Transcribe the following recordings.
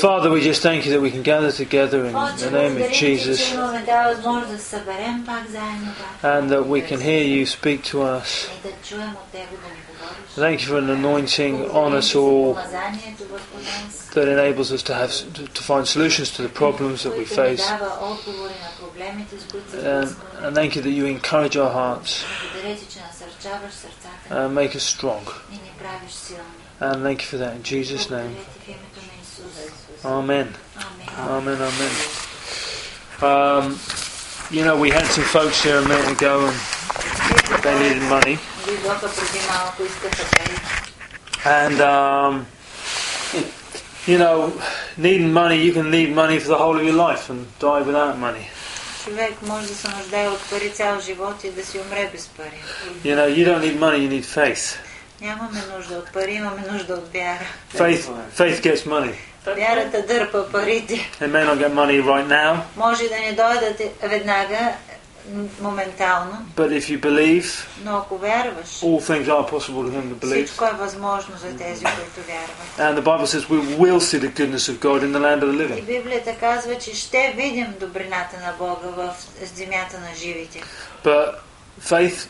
Father, we just thank you that we can gather together in the name of Jesus and that we can hear you speak to us. Thank you for an anointing on us all that enables us to have to find solutions to the problems that we face. And, and thank you that you encourage our hearts and make us strong. And thank you for that in Jesus' name. Amen. Amen. Amen. Um, you know, we had some folks here a minute ago and they needed money. And, um, you know, needing money, you can need money for the whole of your life and die without money. You know, you don't need money, you need faith. Faith, faith gets money. Вярата дърпа парите. They may not get money right now, Може да не дойдат веднага, м- моментално, but if you believe, но ако вярваш, all things are possible to him that believes. всичко е възможно за тези, които вярват. And the Bible says we will see the goodness of God in the land of the И living. Библията казва, че ще видим добрината на Бога в земята на живите. But faith,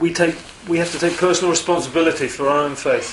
we take, we have to take personal responsibility for our own faith.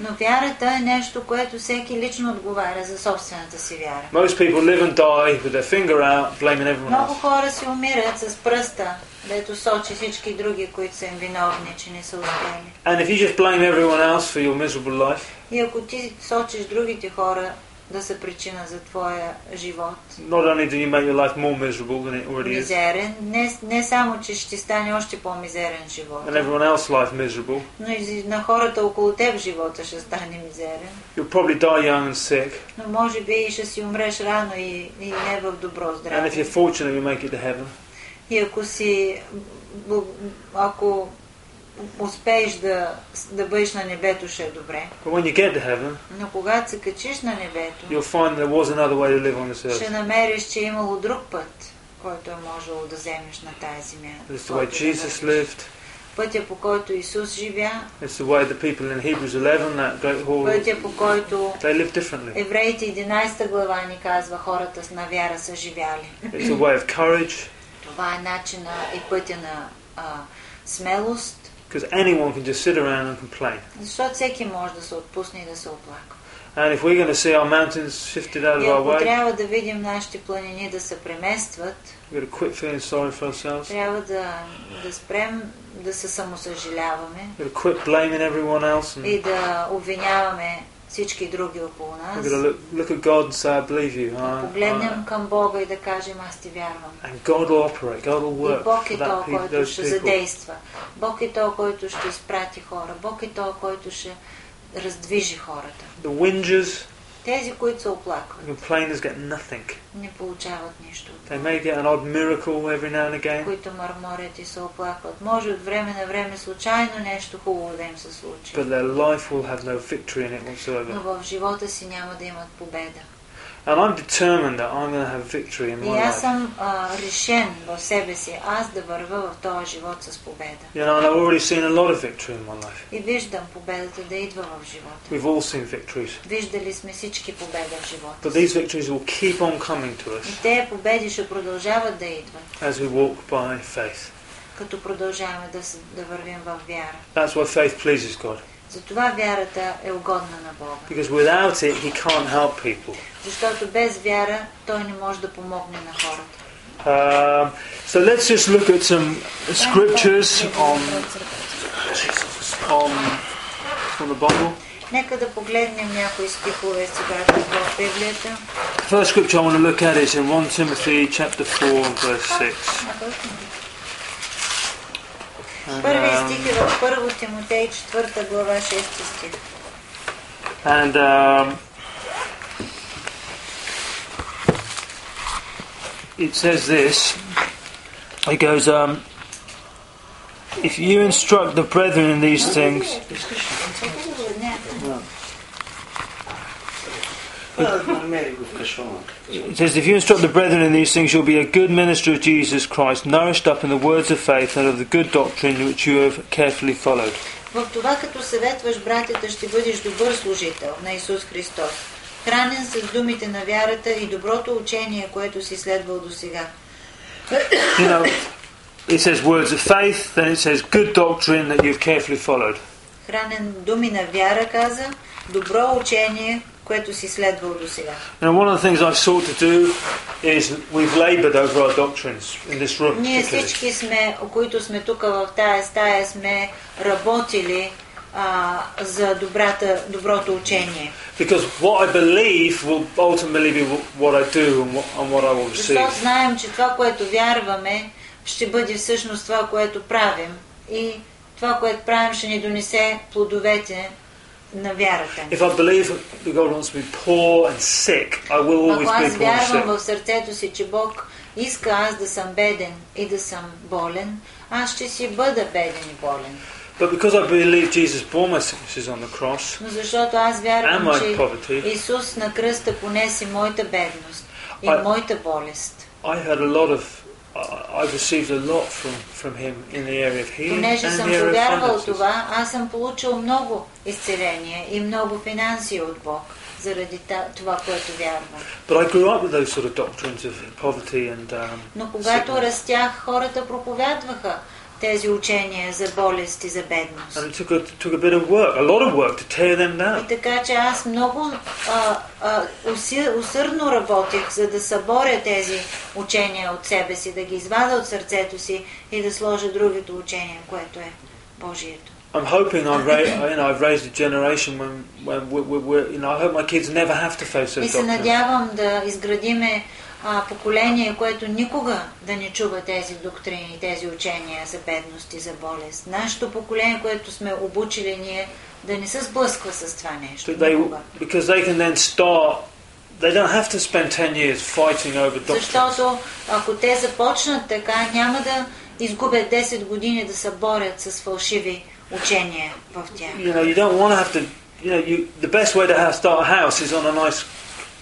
Но вярата е нещо, което всеки лично отговаря за собствената си вяра. Most people live and die with their finger out, blaming everyone Много хора си умират с пръста, дето сочи всички други, които са им виновни, че не са успели. And if you just blame everyone else for your miserable life, И ако ти сочиш другите хора да са причина за твоя живот, not only do you make your life more miserable than it already is, мизерен, не, не само, че ще стане още по-мизерен живот, and everyone else's life miserable, но и на хората около теб живота ще стане мизерен. you'll probably die young and sick. Но може би ще си умреш рано и, и не в добро And if здраве. you're fortunate, you make it to heaven. И ако си, ако успееш да, да бъдеш на небето, ще е добре. But when you get to heaven, Но когато се качиш на небето, you'll find there was another way to live on this ще earth. намериш, че е имало друг път, който е можело да вземеш на тази земя. It's the way да Jesus lived. Пътя по който Исус живя, It's the way the people in Hebrews 11, that great hall, пътя по който they live differently. Евреите 11 глава ни казва хората с на вяра са живяли. It's a way of courage, Това е начина и пътя на а, смелост, because anyone can just sit around and complain. защото всеки може да се отпусне и да се оплаква. And if we're going to see our mountains shifted out of И our ако way, трябва да видим нашите планини да се преместват, we've got to quit feeling sorry for ourselves. трябва да, да спрем да се самосъжаляваме We've got to quit blaming everyone else. And и да обвиняваме всички други около нас. look, look at God and say, I believe you. Да I, погледнем I, към Бога и да кажем аз ти вярвам. and God will operate. God will И work Бог for е то, който ще задейства. Бог е то, който ще изпрати хора. Бог е то, който ще раздвижи хората. The whingers, Тези, които се оплакват, complainers get nothing. не получават нищо. They may get an odd miracle every now and again, които мърморят и се оплакват. Може от време на време случайно нещо хубаво да им се случи. but their life will have no victory in it whatsoever. Но в живота си няма да имат победа. And I'm determined that I'm going to have victory in И my аз life. съм а, решен в себе си, аз да вървя в този живот с победа. You know, and I've already seen a lot of victory in my life. И виждам победата да идва в живота. We've all seen victories. Виждали сме всички победа в живота. But these victories will keep on coming to И us те победи ще продължават да идват, as we walk by faith. като продължаваме да, се- да вървим в вяра. That's why faith pleases God. Затова вярата е угодна на Бога. Because without it, He can't help people. Защото без вяра Той не може да помогне на хората. Um, so let's just look at some scriptures on, on from the Bible. Нека да погледнем някои стихове сега в Библията. First scripture I want to look at is in 1 Timothy chapter 4 and verse 6. And, Първи um, стих е в 1 Тимотей 4 глава 6 стих. and um, it says this. It goes, um, if you instruct the brethren in these things, It says, If you instruct the brethren in these things, you'll be a good minister of Jesus Christ, nourished up in the words of faith and of the good doctrine which you have carefully followed. В това като съветваш братята, ще бъдеш добър служител на Исус Христос. хранен с думите на вярата и доброто учение, което си следвал до сега. You know, it says words of faith, then it says good doctrine that you've carefully followed. Хранен думи на вяра, каза, добро учение, което си следвал до сега. Now, one of the things I've sought to do is we've laboured over our doctrines in this room. Ние всички сме, които сме тук в тая стая, сме работили а, за добрата, доброто учение. Because what I believe will ultimately be what I do and what, and what I will receive. Защото знаем, че това, което вярваме, ще бъде всъщност това, което правим. И това, което правим, ще ни донесе плодовете на вярата. If I believe that God wants me poor and sick, I will Ако always be аз poor and вярвам sick. в сърцето си, че Бог иска аз да съм беден и да съм болен, аз ще си бъда беден и болен. But because I believe Jesus bore my sicknesses on the cross Но защото аз and вярвам, my че poverty, Исус на кръста понесе моята бедност и I- моята болест. I had a lot of, I- I've received a lot from, from Him in the area of healing and Понеже in съм the area of повярвал finances. това, аз съм получил много изцеление и много финанси от Бог заради та- това, което вярвам. But I grew up with those sort of doctrines of poverty and um, Но когато sickness. растях, хората проповядваха тези учения за болест и за бедност. And it took a, took a bit of work, a lot of work to tear them И down. така, че аз много а, а, уси, усърдно работех, за да съборя тези учения от себе си, да ги извада от сърцето си и да сложа другото учение, което е Божието. I'm hoping I've, ra- you know, I've raised a generation when, when we we we you know, I hope my kids never have to face И those се doctrines. надявам да изградиме а, поколение, което никога да не чува тези доктрини, тези учения за бедност и за болест. Нашето поколение, което сме обучили ние, да не се сблъсква с това нещо. But they, Никога. because they can then start, they don't have to spend 10 years fighting over doctrines. Защото ако те започнат така, няма да изгубят 10 години да се борят с фалшиви учения в тях. You know, you don't want to have to, you know, you, the best way to have, start a house is on a nice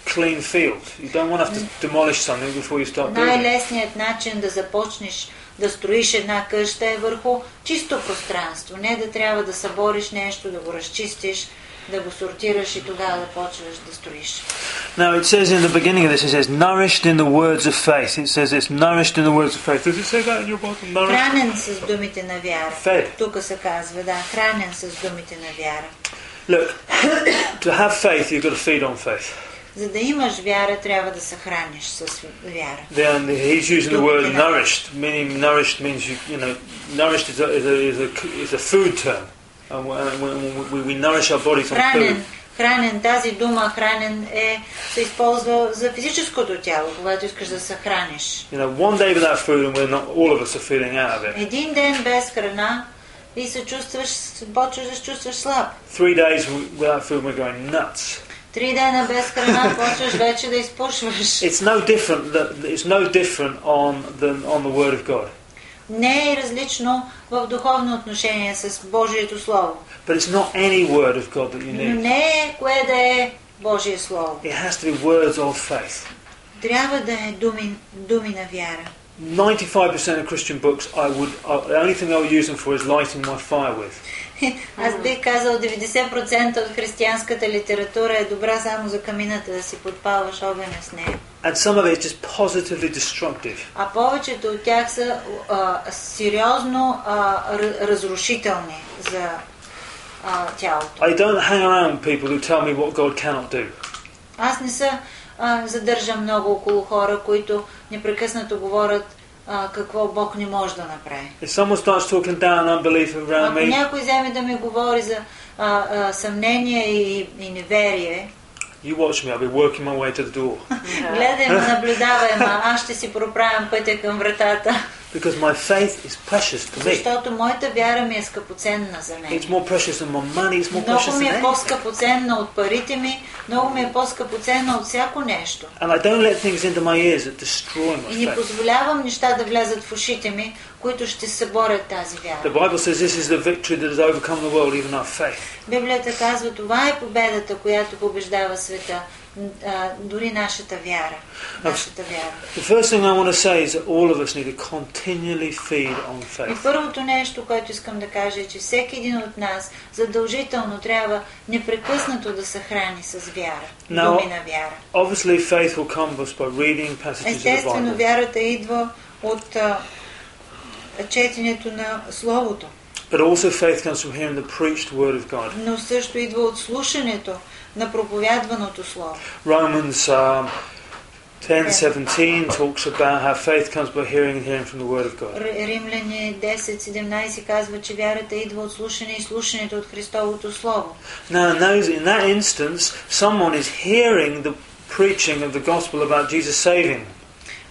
clean field. You don't want to have to demolish something before you start building. Най-лесният начин да започнеш да строиш една къща е върху чисто пространство. Не да трябва да събориш нещо, да го разчистиш, да го сортираш и тогава да почваш да строиш. Now it says in the beginning of this, it says nourished in the words of faith. It says it's nourished in the words of faith. Does it say that in your Bible? Nourished. Хранен с думите на вяра. Fed. Тук се казва, да, хранен с думите на вяра. Look, to have faith, you've got to feed on faith. За да имаш вяра, трябва да се храниш с вяра. Then he's using the word nourished, meaning nourished means you, you know, nourished is a, is a, is a, is a food term. And we, and we, we nourish our bodies on food. Хранен, хранен, тази дума хранен е, се използва за физическото тяло, когато искаш да се храниш. You know, one day without food, and we're not. All of us are feeling out of it. Един ден без храна и се чувстваш, почваш да се чувстваш слаб. Three days w- without food, we're going nuts. Три дена без храна почваш вече да изпушваш. It's no different. That it's no different on than on the Word of God. Не е различно в духовно отношение с Божието Слово. But it's not any Word of God that you Но need. не е кое да е Божие Слово. It has to be words of faith. Трябва да е думи, думи на вяра. 95% of Christian books, I would. Uh, the only thing I would use them for is lighting my fire with. Аз бих казал 90% от християнската литература е добра само за камината да си подпалваш огъня с нея. And some of it is positively destructive. А повечето от тях са а, сериозно а, разрушителни за а, тялото. I don't hang around people who tell me what God cannot do. Аз не се задържам много около хора, които непрекъснато говорят а, какво Бог не може да направи. Down Ако някой вземе да ми говори за а, а, съмнение и, и неверие, you watch me. I'll be working my way to the door гледай ме, наблюдавай ме, аз ще си проправям пътя към вратата, because my faith is precious to me. защото моята вяра ми е скъпоценна за мен. It's more precious than my money. It's more Много precious ми than е по-скъпоценна от парите ми, много ми е по-скъпоценна от всяко нещо. And I don't let things into my ears that destroy my И не faith. позволявам неща да влязат в ушите ми, които ще съборят тази The вяра. Bible says this is the victory that has overcome the world, even our faith. Библията казва, това е победата, която побеждава света, а, дори нашата вяра. Нашата вяра. The first thing I want to say is that all of us need to continually feed on И faith. първото нещо, което искам да кажа е, че всеки един от нас задължително трябва непрекъснато да се храни с вяра, No. думи на вяра. Obviously, faith will come us by reading passages of the Естествено, вярата идва от а, четенето на Словото, But also, faith comes from hearing the preached word of God. но също идва от слушането на проповядваното Слово. Romans um, 10:17 talks about how faith comes by hearing and hearing from the word of God. Римляни 10.17 казва, че вярата идва от слушане и слушането от Христовото Слово. Now, in, those, in that instance, someone is hearing the preaching of the gospel about Jesus saving.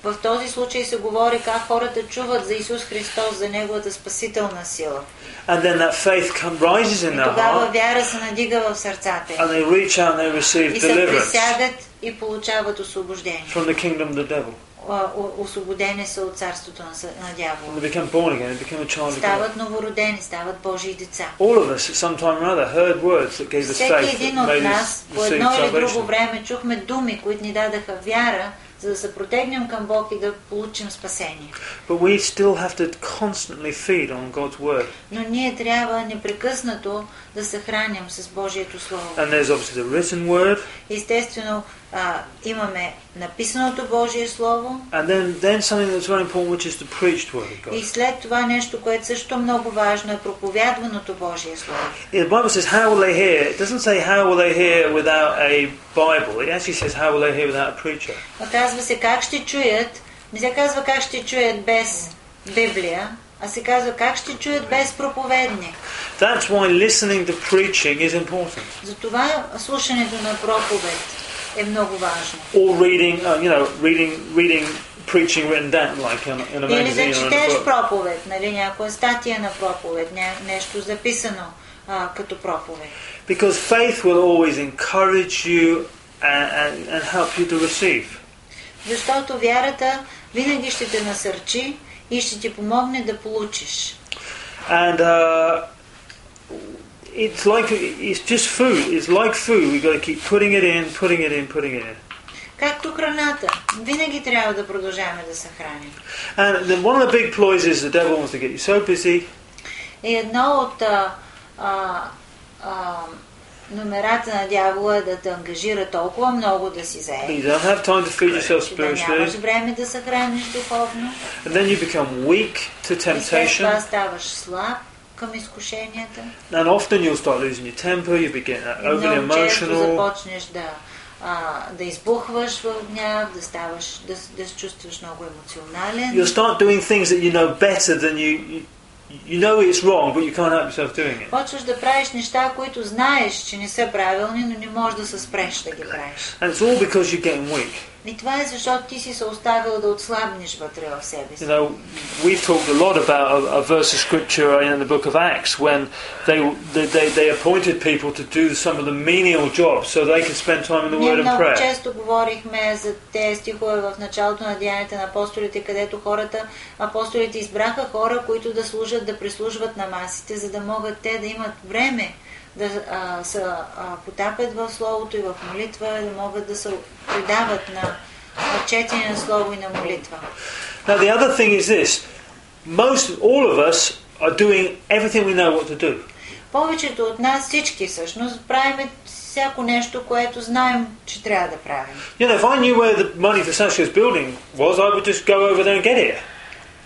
В този случай се говори как хората чуват за Исус Христос, за Неговата спасителна сила. And then that faith come, rises in И their тогава heart, вяра се надига в сърцата им. and they reach out and they receive И се deliverance присягат и получават освобождение. from the kingdom of the devil. А, о- Освободени са от царството на, съ- на And дявола. they become born again, they become a child of God. Стават новородени, стават Божии деца. All of us, at some time or other, heard words that gave us Всеки faith, един that от made нас us по receive едно или друго salvation. време чухме думи, които ни дадаха вяра, за да се протегнем към Бог и да получим спасение. But we still have to constantly feed on God's word. Но ние трябва непрекъснато да се храним с Божието Слово. And there's obviously the written word, Естествено, а, имаме написаното Божие Слово and then, then something that's very important, which is the preached word of и God. след това нещо, което също много важно е проповядваното Божие Слово. The Bible says, how will they hear? It doesn't say how will they hear without a Bible. It actually says how will they hear without a preacher. А казва се как ще чуят, не се казва как ще чуят без Библия, а се казва как ще чуят без проповедник. That's why listening to preaching is important. Затова слушането на проповед е. Or reading, uh, you know, reading, reading preaching written down, like in, in a Или magazine да or in a четеш book. проповед, нали, някоя статия на проповед, ня- нещо записано а, като проповед. Because faith will always encourage you and, and, and help you to receive. Защото вярата винаги ще те насърчи и ще ти помогне да получиш. And uh, it's like it's just food. It's like food. We've got to keep putting it in, putting it in, putting it in. Както храната. Винаги трябва да продължаваме да се храним. And then one of the big ploys is the devil wants to get you so busy И едно от а, а, а, номерата на дявола е да те ангажира толкова много да си that зае, you don't have time to feed yourself че да нямаш spiritually, време да се храниш духовно. and then you become weak to И след това temptation, ставаш слаб към изкушенията. and often you'll start losing your temper. You begin overly emotional. започнеш да, а, да избухваш в гняв, да ставаш, да, да се чувстваш много емоционален. You'll start doing things that you know better than you. you you know it's wrong, but you can't help yourself doing it. Почваш да правиш неща, които знаеш, че не са правилни, но не можеш да се спреш да ги правиш. And it's all because you're getting weak. И това е защото ти си се оставил да отслабнеш вътре в себе си. You know, we've talked a lot about a, a verse of scripture in the book of Acts when they, they, they, they appointed people to do some of the menial jobs so they could spend time in the Ние Word and много prayer. често говорихме за тези стихове в началото на Деянията на апостолите, където хората, апостолите избраха хора, които да служат, да прислужват на масите, за да могат те да имат време да а, се а, потапят в Словото и в молитва, да могат да се предават на, на четене на Слово и на молитва. Now, the other thing is this most, all of us are doing everything we know what to do. Повечето от нас, всички всъщност, правиме всяко нещо, което знаем, че трябва да правим. You know, if I knew where the money for Sasha's building was, I would just go over there and get it.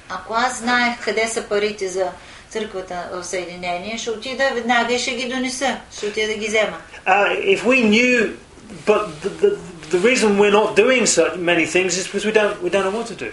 Ако аз знаех къде са парите за църквата в Съединение, ще отида веднага и ще ги донеса. Ще отида да ги взема. Uh, if we knew, but the, the, the reason we're not doing so many things is because we don't, we don't know what to do.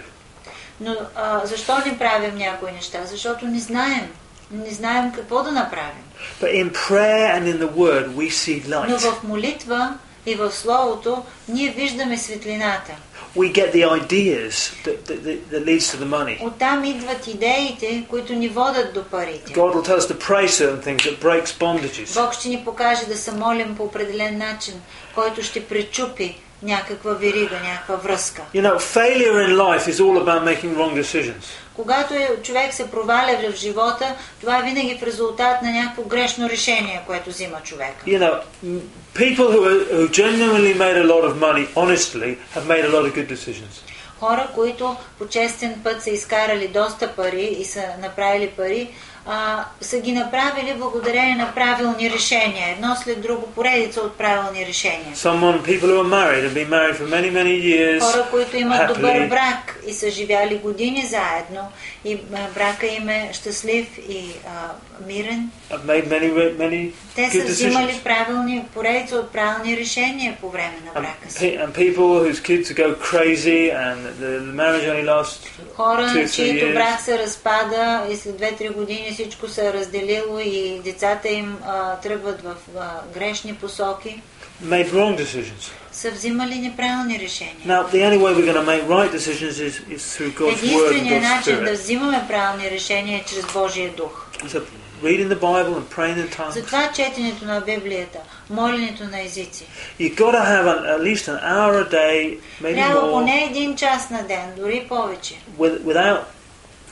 Но а, защо не правим някои неща? Защото не знаем. Не знаем какво да направим. But in prayer and in the Word, we see Но light. в молитва и в Словото ние виждаме светлината. We get the ideas that, that, that, that leads to the money. Оттам идват идеите, които ни водят до парите. God will tell us to pray certain things that breaks bondages. Бог ще ни покаже да се молим по определен начин, който ще пречупи някаква верига, някаква връзка. You know, failure in life is all about making wrong decisions. Когато е- човек се проваля в живота, това е винаги в резултат на някакво грешно решение, което взима човека. You know, m- people who, are, who genuinely made a lot of money honestly have made a lot of good decisions. Хора, които по честен път са изкарали доста пари и са направили пари, а, са ги направили благодарение на правилни решения. Едно след друго поредица от правилни решения. Someone, people who are married have been married for many, many years. Хора, които имат добър happily. брак и са живяли години заедно и брака им е щастлив и а, мирен, many, many те са взимали правилни, поредица от правилни решения по време на брака си. pe- and people whose kids go crazy and the, the marriage only lasts Хора, чието брак се разпада и след 2-3 години всичко се е разделило и децата им а, тръгват в а, грешни посоки, made wrong decisions. са взимали неправилни решения. Now, the only way we're going to make right decisions is, is through God's Word and Единственият God's начин да взимаме правилни решения е чрез Божия дух. So, reading the Bible and praying in tongues. Затова четенето на Библията, моленето на езици. You've got to have an, at least an hour a day, maybe Трябва more, поне един час на ден, дори повече. with, without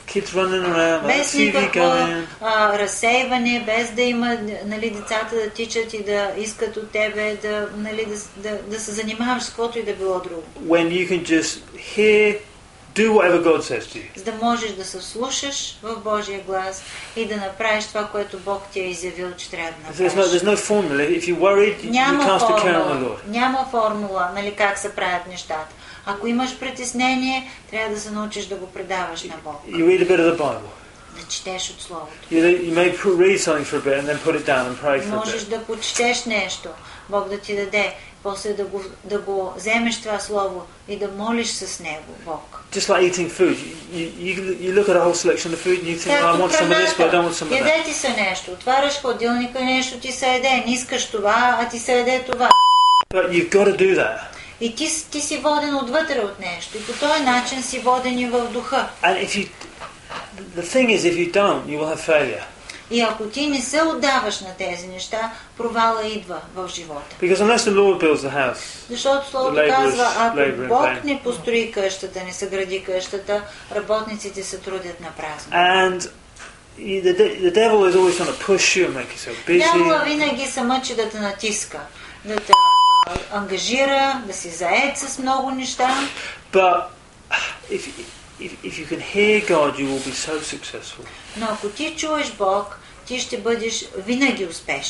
kids running around, without Без TV никакво going. а, разсейване, без да има нали, децата да тичат и да искат от тебе да, нали, да, да, да се занимаваш с каквото и да било друго. When you can just hear, do whatever God says to you. За да можеш да се слушаш в Божия глас и да направиш това, което Бог ти е изявил, че трябва да There's no, направиш. there's no formula. If you're worried, you, cast a care on the формула, Lord. няма формула, нали, как се правят нещата. Ако имаш притеснение, трябва да се научиш да го предаваш на Бог, You read a bit of the Bible. да четеш от Словото. You, you may read something for a bit and then put it down and pray for a Можеш bit. да почетеш нещо, Бог да ти даде, после да го, да го вземеш това Слово и да молиш с него, Бог. Just like eating food, you, you, you look at a whole selection of food and you think, oh, I want some of this, but I don't want some of that. Яде ти се нещо, отваряш хладилника и нещо ти се яде, не искаш това, а ти се яде това. But you've got to do that. И ти, ти си воден отвътре от нещо. И по този начин си воден и в духа. And if you, the thing is, if you don't, you will have failure. И ако ти не се отдаваш на тези неща, провала идва в живота. House, Защото Словото казва, ако Бог не построи къщата, не съгради къщата, работниците се трудят на празно. the, the devil is always trying to push you and make you so Дявола busy. винаги се мъчи да те натиска, да те ангажира, да си заед с много неща. But if, if, if you can hear God, you will be so successful. Но ако ти чуеш Бог, ти ще бъдеш винаги успешен.